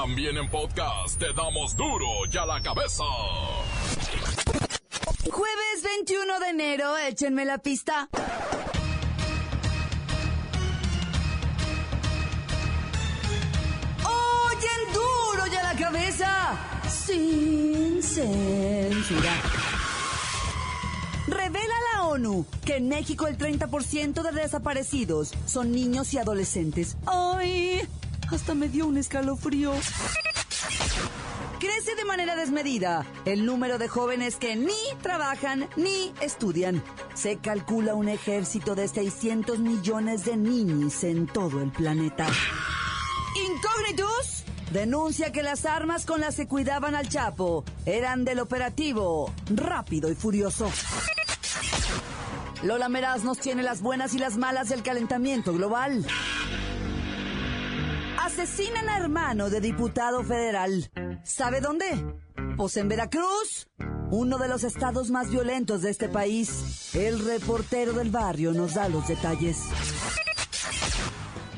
También en podcast te damos duro y a la cabeza. Jueves 21 de enero, échenme la pista. Oyen duro y a la cabeza, sin censura. Revela la ONU que en México el 30% de desaparecidos son niños y adolescentes. ¡Ay! Hasta me dio un escalofrío. Crece de manera desmedida el número de jóvenes que ni trabajan ni estudian. Se calcula un ejército de 600 millones de niños en todo el planeta. Incógnitus denuncia que las armas con las que cuidaban al Chapo eran del operativo Rápido y Furioso. Lola Meraz nos tiene las buenas y las malas del calentamiento global. Asesinan a hermano de diputado federal. ¿Sabe dónde? Pues en Veracruz, uno de los estados más violentos de este país. El reportero del barrio nos da los detalles.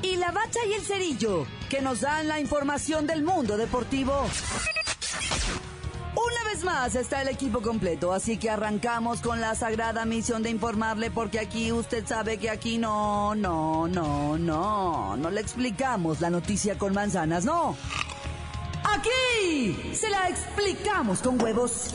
Y la bacha y el cerillo, que nos dan la información del mundo deportivo. Una vez más está el equipo completo, así que arrancamos con la sagrada misión de informarle porque aquí usted sabe que aquí no, no, no, no, no le explicamos la noticia con manzanas, no. Aquí se la explicamos con huevos.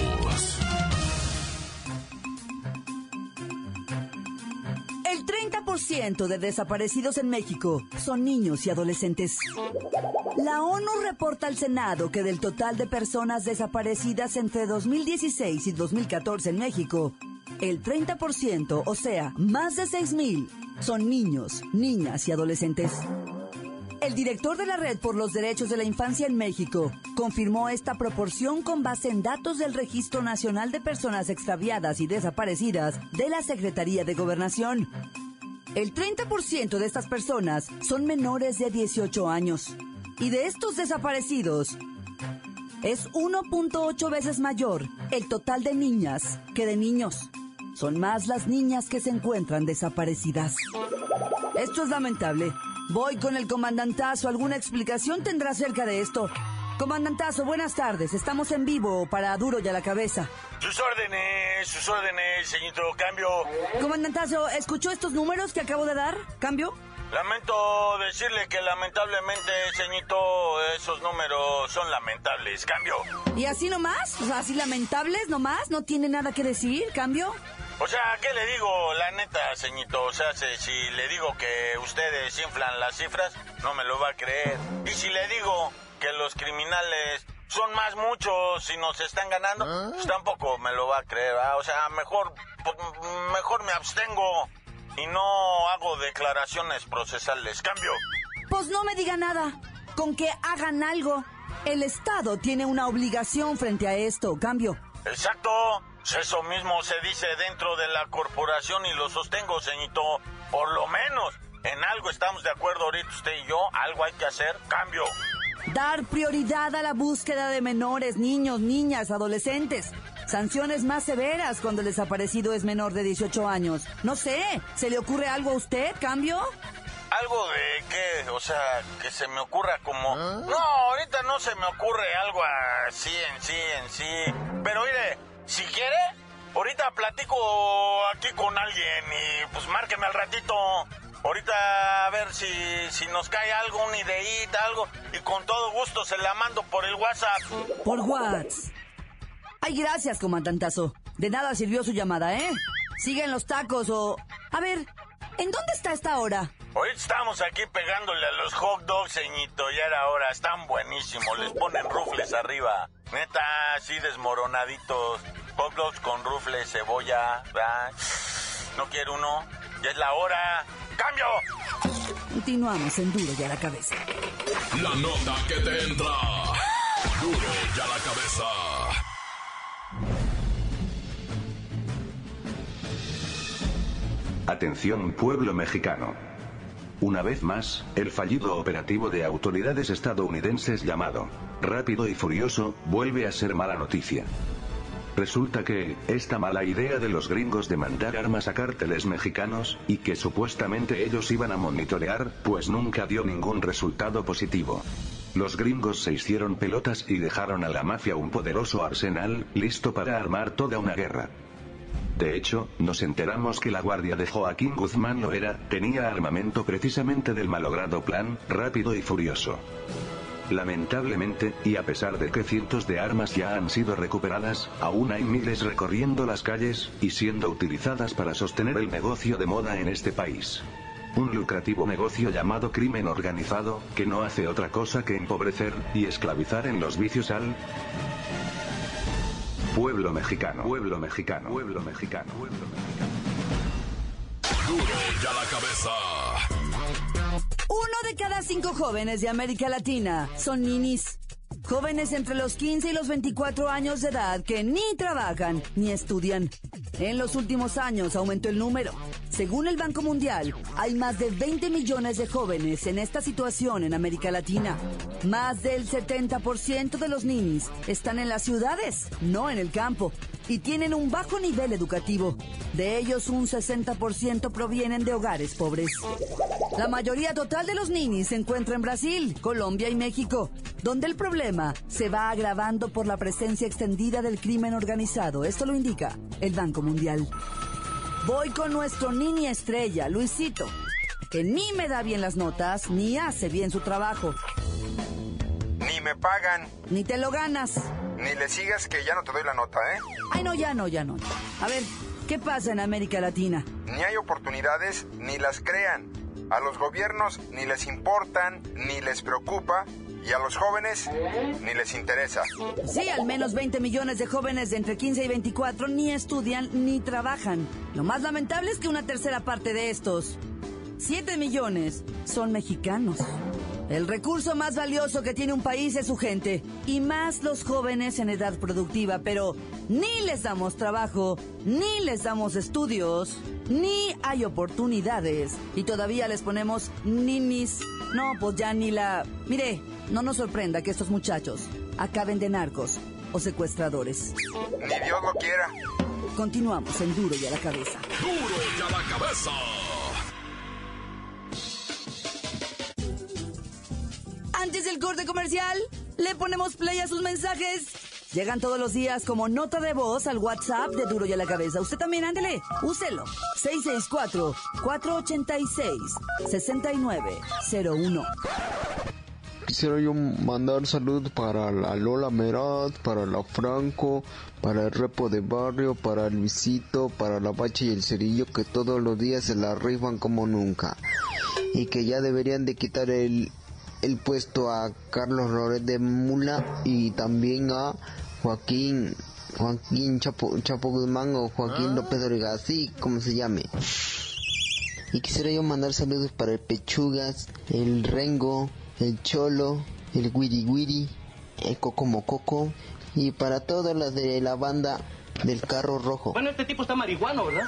30% de desaparecidos en México son niños y adolescentes. La ONU reporta al Senado que del total de personas desaparecidas entre 2016 y 2014 en México, el 30%, o sea, más de 6.000, son niños, niñas y adolescentes. El director de la Red por los Derechos de la Infancia en México confirmó esta proporción con base en datos del Registro Nacional de Personas Extraviadas y Desaparecidas de la Secretaría de Gobernación. El 30% de estas personas son menores de 18 años. Y de estos desaparecidos, es 1.8 veces mayor el total de niñas que de niños. Son más las niñas que se encuentran desaparecidas. Esto es lamentable. Voy con el comandantazo. ¿Alguna explicación tendrá acerca de esto? Comandantazo, buenas tardes. Estamos en vivo para Duro y a la Cabeza. Sus órdenes, sus órdenes, señorito, cambio. Comandantazo, ¿escuchó estos números que acabo de dar? ¿Cambio? Lamento decirle que lamentablemente, señorito, esos números son lamentables. Cambio. ¿Y así nomás? O sea, así lamentables nomás, no tiene nada que decir, cambio. O sea, ¿qué le digo? La neta, señorito, o sea, si, si le digo que ustedes inflan las cifras, no me lo va a creer. Y si le digo que los criminales son más muchos y nos están ganando, pues tampoco me lo va a creer. ¿verdad? O sea, mejor, pues, mejor me abstengo y no hago declaraciones procesales. Cambio. Pues no me diga nada. Con que hagan algo. El Estado tiene una obligación frente a esto, cambio. Exacto. Eso mismo se dice dentro de la corporación y lo sostengo, señorito. Por lo menos, en algo estamos de acuerdo ahorita usted y yo. Algo hay que hacer. Cambio. Dar prioridad a la búsqueda de menores, niños, niñas, adolescentes. Sanciones más severas cuando el desaparecido es menor de 18 años. No sé, ¿se le ocurre algo a usted, cambio? ¿Algo de qué? O sea, que se me ocurra como... No, ahorita no se me ocurre algo así en sí, en sí. Pero mire, si quiere, ahorita platico aquí con alguien y pues márqueme al ratito. Ahorita a ver si, si nos cae algo, una ideita, algo. Y con todo gusto se la mando por el WhatsApp. Por WhatsApp. Ay, gracias, comandantazo. De nada sirvió su llamada, ¿eh? Siguen los tacos o... A ver, ¿en dónde está esta hora? Ahorita estamos aquí pegándole a los hot dogs, ceñito. Ya era hora, están buenísimos. Les ponen rufles arriba. Neta, así desmoronaditos. Hot dogs con rufles, cebolla. ¿verdad? ¿No quiere uno? Ya es la hora. ¡Cambio! Continuamos en Duro y a la Cabeza. La nota que te entra. Duro y a la cabeza. Atención pueblo mexicano. Una vez más, el fallido operativo de autoridades estadounidenses llamado Rápido y Furioso, vuelve a ser mala noticia. Resulta que, esta mala idea de los gringos de mandar armas a cárteles mexicanos, y que supuestamente ellos iban a monitorear, pues nunca dio ningún resultado positivo. Los gringos se hicieron pelotas y dejaron a la mafia un poderoso arsenal, listo para armar toda una guerra. De hecho, nos enteramos que la guardia de Joaquín Guzmán lo era, tenía armamento precisamente del malogrado plan, rápido y furioso. Lamentablemente, y a pesar de que cientos de armas ya han sido recuperadas, aún hay miles recorriendo las calles, y siendo utilizadas para sostener el negocio de moda en este país. Un lucrativo negocio llamado crimen organizado, que no hace otra cosa que empobrecer, y esclavizar en los vicios al pueblo mexicano, pueblo mexicano, pueblo mexicano, pueblo mexicano. Duro ya la cabeza. Uno de cada cinco jóvenes de América Latina son ninis. Jóvenes entre los 15 y los 24 años de edad que ni trabajan ni estudian. En los últimos años aumentó el número. Según el Banco Mundial, hay más de 20 millones de jóvenes en esta situación en América Latina. Más del 70% de los ninis están en las ciudades, no en el campo, y tienen un bajo nivel educativo. De ellos, un 60% provienen de hogares pobres. La mayoría total de los ninis se encuentra en Brasil, Colombia y México, donde el problema se va agravando por la presencia extendida del crimen organizado. Esto lo indica el Banco Mundial. Voy con nuestro nini estrella, Luisito, que ni me da bien las notas ni hace bien su trabajo. Ni me pagan, Ni te lo ganas. ni le sigas que ya no te doy la nota, ¿eh? Ay, no, ya no, ya no. A ver, ¿qué pasa en América Latina? Ni hay oportunidades, ni las crean. A los gobiernos ni les importan, ni les preocupa, y a los jóvenes ni les interesa. Sí, al menos 20 millones de jóvenes de entre 15 y 24 ni estudian ni trabajan. Lo más lamentable es que una tercera parte de estos, 7 millones, son mexicanos. El recurso más valioso que tiene un país es su gente, y más los jóvenes en edad productiva, pero ni les damos trabajo, ni les damos estudios, ni hay oportunidades, y todavía les ponemos ninis. No, pues ya ni la... Mire, no nos sorprenda que estos muchachos acaben de narcos o secuestradores. Ni Dios lo quiera. Continuamos en Duro y a la cabeza. Duro ya la cabeza. Corte comercial, le ponemos play a sus mensajes. Llegan todos los días como nota de voz al WhatsApp de Duro y a la cabeza. Usted también, ándele, úselo. 664-486-6901. Quisiera yo mandar saludos para la Lola Merat, para la Franco, para el Repo de Barrio, para Luisito, para la Bacha y el Cerillo que todos los días se la rifan como nunca. Y que ya deberían de quitar el, el puesto a Carlos Loret de Mula y también a Joaquín, Joaquín Chapo, Chapo Guzmán o Joaquín López Origa, así como se llame. Y quisiera yo mandar saludos para el Pechugas, el Rengo, el Cholo, el Wiri Wiri, el Coco Mococo y para todas las de la banda del carro rojo. Bueno, este tipo está marihuano, ¿verdad?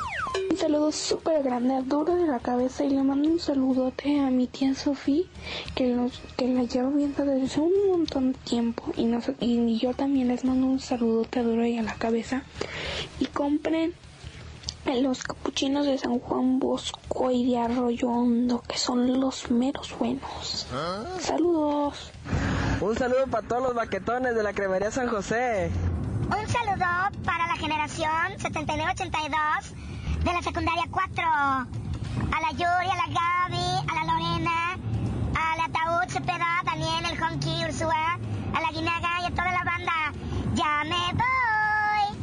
Un saludo súper grande a Duro de la cabeza y le mando un saludote a mi tía Sofía que, los, que la llevo viendo desde hace un montón de tiempo y, nos- y yo también les mando un saludote a Duro y a la cabeza y compren los capuchinos de San Juan Bosco y de Arroyo Hondo que son los meros buenos. Saludos. Un saludo para todos los baquetones de la cremería San José. Un saludo para la generación 7982 de la secundaria 4. A la Yuri, a la Gaby, a la Lorena, al Ataúd Cepeda, Daniel, el Honky, Ursúa, a la Guinaga y a toda la banda. ¡Ya me voy!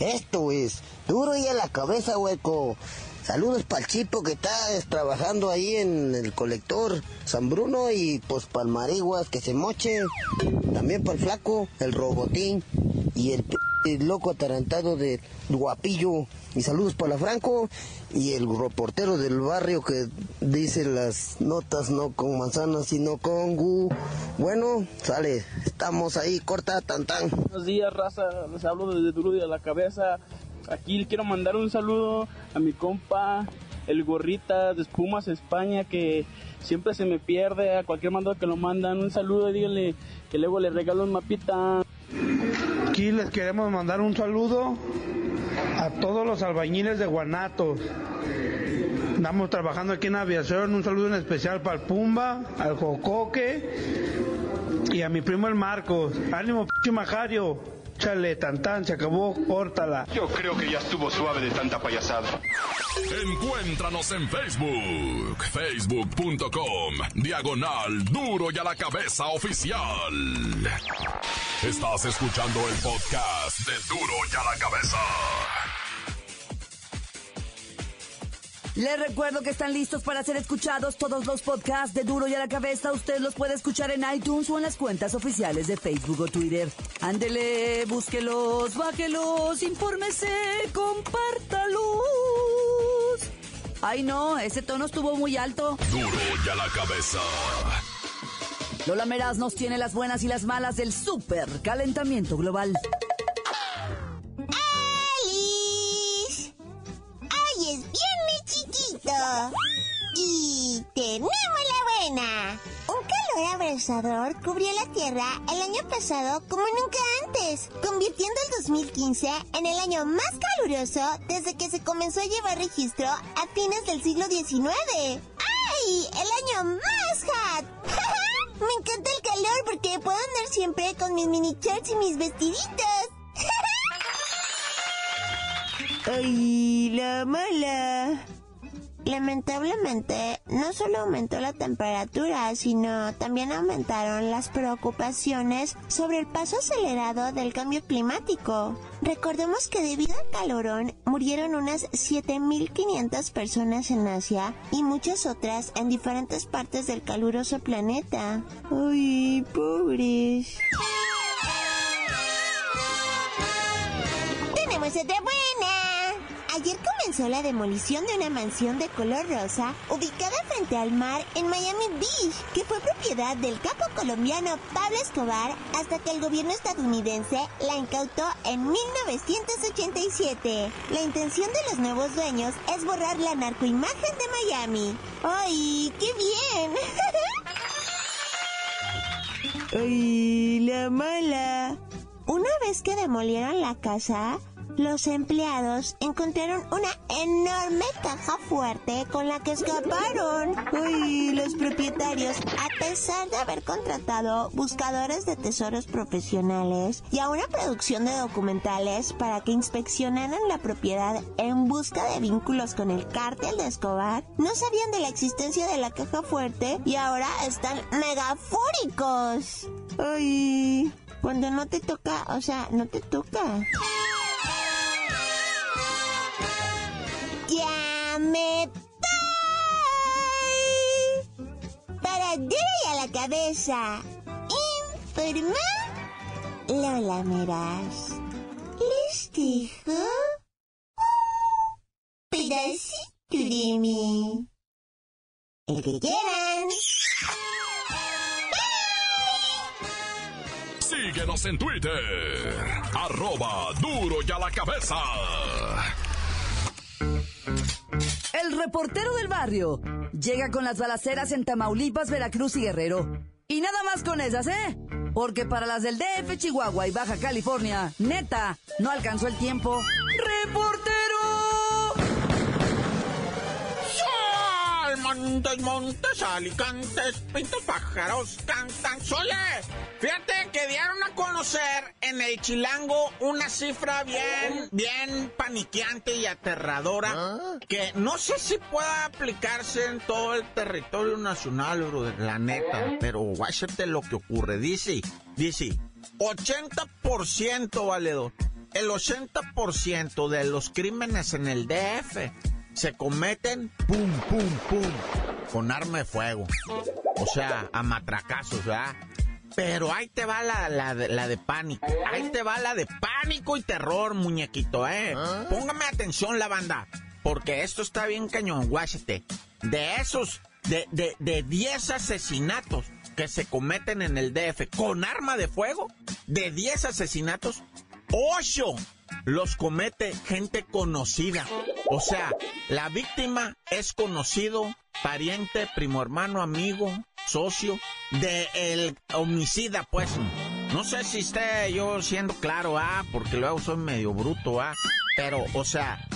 Esto es duro y a la cabeza, hueco. Saludos para el chipo que está es, trabajando ahí en el colector San Bruno y pues para el Mariguas que se moche. También para el flaco, el robotín y el, el loco atarantado de guapillo. Y saludos para Franco y el reportero del barrio que dice las notas no con manzanas sino con gu. Bueno, sale, estamos ahí, corta, tan tan. Buenos días, raza. Les hablo desde Duro a la cabeza. Aquí quiero mandar un saludo a mi compa el gorrita de espumas España que siempre se me pierde, a cualquier mando que lo mandan, un saludo, díganle que luego le regalo un mapita. Aquí les queremos mandar un saludo a todos los albañiles de Guanatos. Estamos trabajando aquí en aviación, un saludo en especial para el Pumba, al Jocoque y a mi primo el Marcos. Ánimo, p Majario. Chale, tan se acabó, córtala. Yo creo que ya estuvo suave de tanta payasada. Encuéntranos en Facebook, facebook.com, diagonal duro y a la cabeza oficial. Estás escuchando el podcast de duro y a la cabeza. Les recuerdo que están listos para ser escuchados todos los podcasts de Duro y a la Cabeza. Usted los puede escuchar en iTunes o en las cuentas oficiales de Facebook o Twitter. Ándele, búsquelos, bájelos, infórmese, compártalos. Ay no, ese tono estuvo muy alto. Duro y a la Cabeza. Lola Meraz nos tiene las buenas y las malas del super calentamiento global. Tenemos la buena. Un calor abrasador cubrió la Tierra el año pasado como nunca antes, convirtiendo el 2015 en el año más caluroso desde que se comenzó a llevar registro a fines del siglo XIX. ¡Ay! ¡El año más hot! Me encanta el calor porque puedo andar siempre con mis mini shorts y mis vestiditos. ¡Ay, la mala! Lamentablemente, no solo aumentó la temperatura, sino también aumentaron las preocupaciones sobre el paso acelerado del cambio climático. Recordemos que debido al calorón murieron unas 7.500 personas en Asia y muchas otras en diferentes partes del caluroso planeta. ¡Ay, pobres! ¡Tenemos otra buena! Ayer comenzó la demolición de una mansión de color rosa ubicada frente al mar en Miami Beach, que fue propiedad del capo colombiano Pablo Escobar hasta que el gobierno estadounidense la incautó en 1987. La intención de los nuevos dueños es borrar la narcoimagen de Miami. ¡Ay, qué bien! ¡Ay, la mala! Una vez que demolieron la casa, los empleados encontraron una enorme caja fuerte con la que escaparon. Uy, los propietarios, a pesar de haber contratado buscadores de tesoros profesionales y a una producción de documentales para que inspeccionaran la propiedad en busca de vínculos con el cártel de Escobar, no sabían de la existencia de la caja fuerte y ahora están megafúricos. Uy, cuando no te toca, o sea, no te toca. Me Para duro a la cabeza. Informa Lola Meras. Les dejo pedacito de mí. El que quieran. Síguenos en Twitter. Arroba duro y a la cabeza. El reportero del barrio llega con las balaceras en Tamaulipas, Veracruz y Guerrero. Y nada más con esas, ¿eh? Porque para las del DF, Chihuahua y Baja California, neta, no alcanzó el tiempo. ¡Reportero! Montes, montes, alicantes, pintos, pájaros, cantan. ¡Sole! Fíjate que dieron a conocer en el Chilango una cifra bien, bien paniqueante y aterradora ¿Ah? que no sé si pueda aplicarse en todo el territorio nacional, bro, la neta. Pero guáchate lo que ocurre. Dice, dice, 80% valedor. El 80% de los crímenes en el DF se cometen pum, pum, pum, con arma de fuego. O sea, a matracazos, ¿verdad? Pero ahí te va la, la, la, de pánico. Ahí te va la de pánico y terror, muñequito, ¿eh? ¿Ah? Póngame atención, la banda. Porque esto está bien cañón, guáchate. De esos, de, de, de 10 asesinatos que se cometen en el DF con arma de fuego, de 10 asesinatos, ocho los comete gente conocida. O sea, la víctima es conocido, pariente, primo hermano, amigo, socio del el homicida, pues. No sé si esté yo siendo claro, ah, porque luego soy medio bruto, ah. Pero, o sea,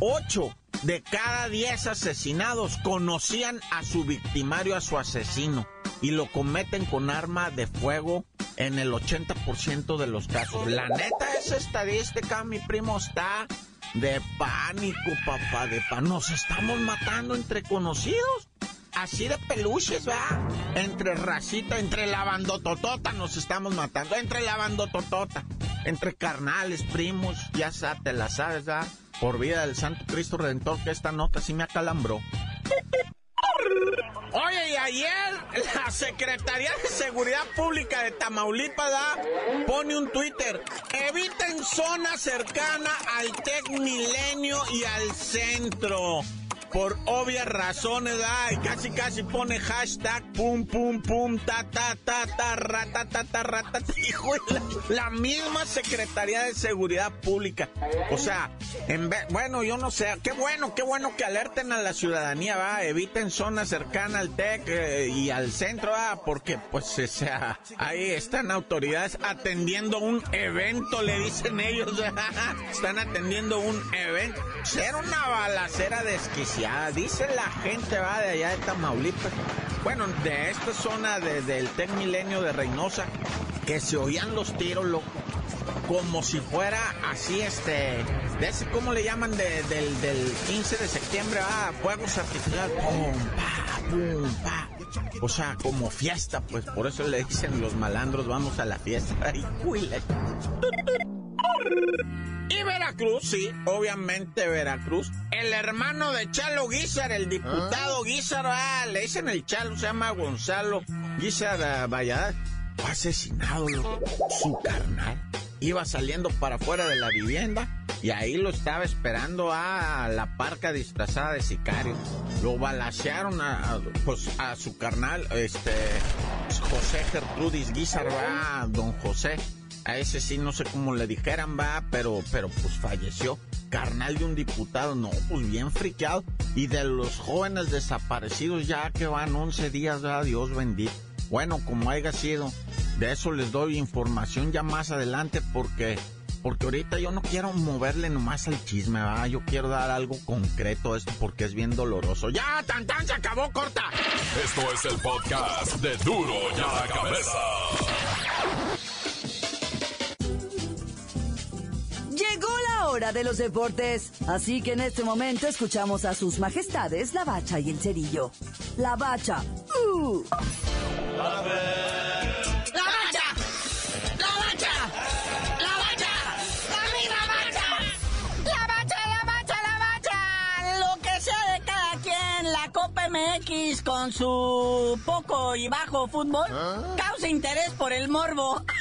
ocho de cada diez asesinados conocían a su victimario, a su asesino, y lo cometen con arma de fuego en el 80% de los casos. La neta, esa estadística, mi primo, está de pánico, papá, de pánico. Nos estamos matando entre conocidos. Así de peluches, ¿va? Entre racita, entre la bandototota nos estamos matando. Entre la bandototota. Entre carnales, primos, ya te la sabes, ¿va? Por vida del Santo Cristo Redentor, que esta nota sí me acalambró. Oye, y ayer Secretaría de Seguridad Pública de Tamaulipas pone un Twitter. Eviten zona cercana al Tec Milenio y al centro por obvias razones, ay, casi casi pone hashtag pum pum pum ta ta ta ta rata ta ta hijo, la, la misma Secretaría de Seguridad Pública. O sea, en vez, bueno, yo no sé, qué bueno, qué bueno que alerten a la ciudadanía, va, eviten zonas cercanas al TEC eh, y al centro, va, porque pues o sea, ahí están autoridades atendiendo un evento, le dicen ellos, están atendiendo un evento. Era una balacera Dice la gente, va, de allá de Tamaulipas, bueno, de esta zona del Tec Milenio de Reynosa, que se oían los tiros, loco, como si fuera así, este, de ese, ¿cómo le llaman? del, 15 de septiembre, va, fuegos artificiales, pum, pa, pum, pa. O sea, como fiesta, pues por eso le dicen los malandros, vamos a la fiesta. Y, y Veracruz, sí, obviamente Veracruz. El hermano de Chalo Guizar, el diputado Guizar, ah, le dicen el Chalo, se llama Gonzalo Guizar Valladares. Fue asesinado, su carnal. Iba saliendo para afuera de la vivienda y ahí lo estaba esperando a la parca disfrazada de sicario. Lo balacearon a, pues, a su carnal, este, José Gertrudis Guizar, va, don José a ese sí no sé cómo le dijeran, va, pero, pero pues falleció. Carnal de un diputado, no, pues bien friqueado. Y de los jóvenes desaparecidos ya que van 11 días, va, Dios bendito. Bueno, como haya sido, de eso les doy información ya más adelante porque porque ahorita yo no quiero moverle nomás al chisme, ¿va? Yo quiero dar algo concreto a esto porque es bien doloroso. ¡Ya, tan tan, se acabó, corta! Esto es el podcast de Duro ya la cabeza. Hora de los deportes. Así que en este momento escuchamos a sus majestades la bacha y el cerillo. La bacha. Uh. La bacha. La bacha. La bacha. La bacha. La bacha, la bacha, la bacha. Lo que sea de cada quien, la Copa MX con su poco y bajo fútbol ¿Ah? causa interés por el morbo.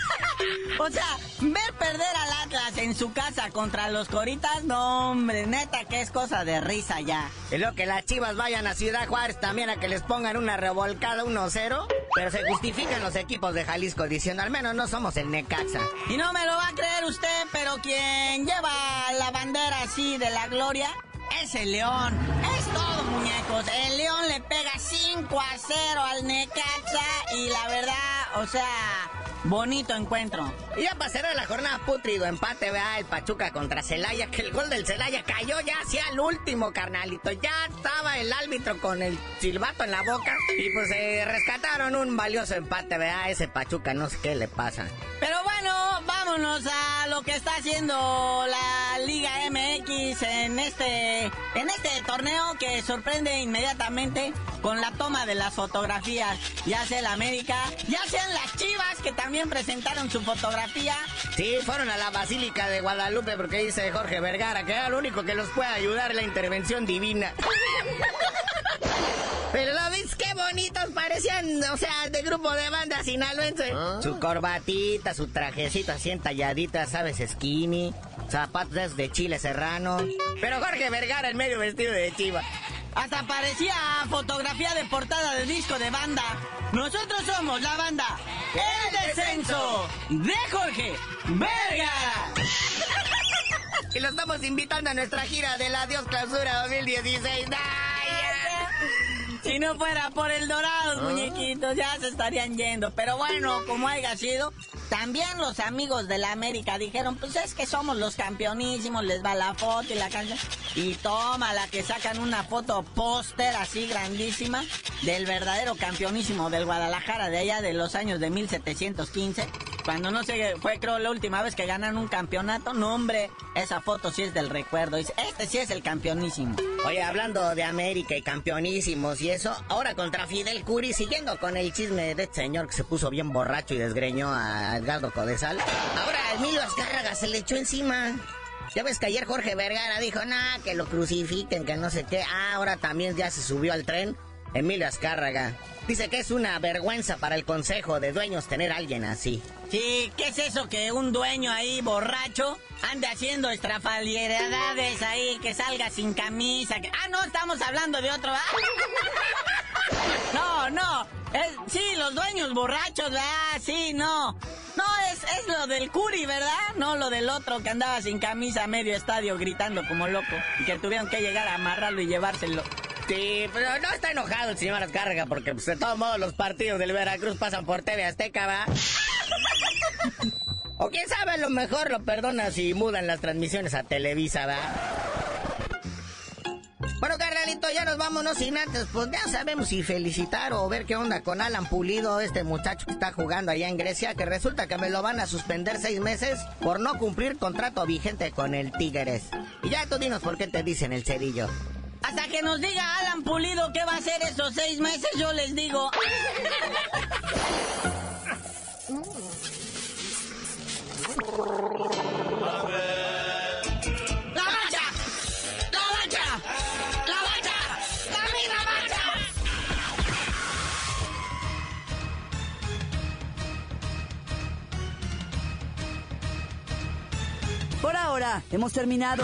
O sea, ver perder al Atlas en su casa contra los Coritas, no, hombre, neta que es cosa de risa ya. Y lo que las chivas vayan a Ciudad Juárez también a que les pongan una revolcada 1-0. Pero se justifican los equipos de Jalisco diciendo, al menos no somos el Necaxa. Y no me lo va a creer usted, pero quien lleva la bandera así de la gloria es el León. Es todo, muñecos. El León le pega 5 a 0 al Necaxa y la verdad, o sea, Bonito encuentro. Y ya pasará la jornada putrido empate, vea, el Pachuca contra Celaya, que el gol del Celaya cayó ya hacia el último, carnalito. Ya estaba el árbitro con el silbato en la boca y pues se rescataron un valioso empate, vea, ese Pachuca, no sé qué le pasa. Pero bueno, vámonos a lo que está haciendo la Liga MX en este, en este torneo que sorprende inmediatamente con la toma de las fotografías, ya sea el América, ya sean las Chivas que también presentaron su fotografía. Sí, fueron a la Basílica de Guadalupe porque dice Jorge Vergara que era lo único que los puede ayudar la intervención divina. Pero lo ves qué bonitos parecían, o sea, de grupo de banda sinaloense. ¿Ah? Su corbatita, su trajecito así entalladita, ¿sabes? Skinny, zapatos de chile serrano. Pero Jorge Vergara en medio vestido de chiva. Hasta parecía fotografía de portada de disco de banda. Nosotros somos la banda El Descenso de Jorge Vergara. Y lo estamos invitando a nuestra gira de la Dios Clausura 2016. Si no fuera por el dorado, muñequitos, ya se estarían yendo. Pero bueno, como haya sido, también los amigos de la América dijeron, pues es que somos los campeonísimos, les va la foto y la canción. Y toma la que sacan una foto póster así grandísima del verdadero campeonísimo del Guadalajara de allá de los años de 1715. Cuando no sé, fue creo la última vez que ganan un campeonato. No, hombre, esa foto sí es del recuerdo. Dice, este sí es el campeonísimo. Oye, hablando de América y campeonísimos y eso, ahora contra Fidel Curi, siguiendo con el chisme de este señor que se puso bien borracho y desgreñó a Edgardo Codesal. Ahora Emilio Azcárraga se le echó encima. Ya ves que ayer Jorge Vergara dijo, nah, que lo crucifiquen, que no sé qué. Ah, ahora también ya se subió al tren Emilio Azcárraga. Dice que es una vergüenza para el consejo de dueños tener a alguien así. Sí, ¿qué es eso que un dueño ahí borracho ande haciendo estrafalieredades ahí, que salga sin camisa? Ah, no, estamos hablando de otro. No, no. sí, los dueños borrachos, ¿verdad? Sí, no. No, es, es lo del Curi, ¿verdad? No lo del otro que andaba sin camisa a medio estadio gritando como loco. Y que tuvieron que llegar a amarrarlo y llevárselo. Sí, pero no está enojado el señor Azcárraga porque pues, de todos modos los partidos del Veracruz pasan por TV Azteca, ¿va? o quién sabe, a lo mejor lo perdona si mudan las transmisiones a Televisa, ¿va? Bueno, carnalito, ya nos vámonos sin antes, pues ya sabemos si felicitar o ver qué onda con Alan Pulido, este muchacho que está jugando allá en Grecia, que resulta que me lo van a suspender seis meses por no cumplir contrato vigente con el Tigres. Y ya tú dinos por qué te dicen el cerillo. Hasta que nos diga Alan Pulido qué va a hacer esos seis meses, yo les digo. ¡La mancha! ¡La mancha! ¡La mancha! ¡La misma mancha! Por ahora, hemos terminado.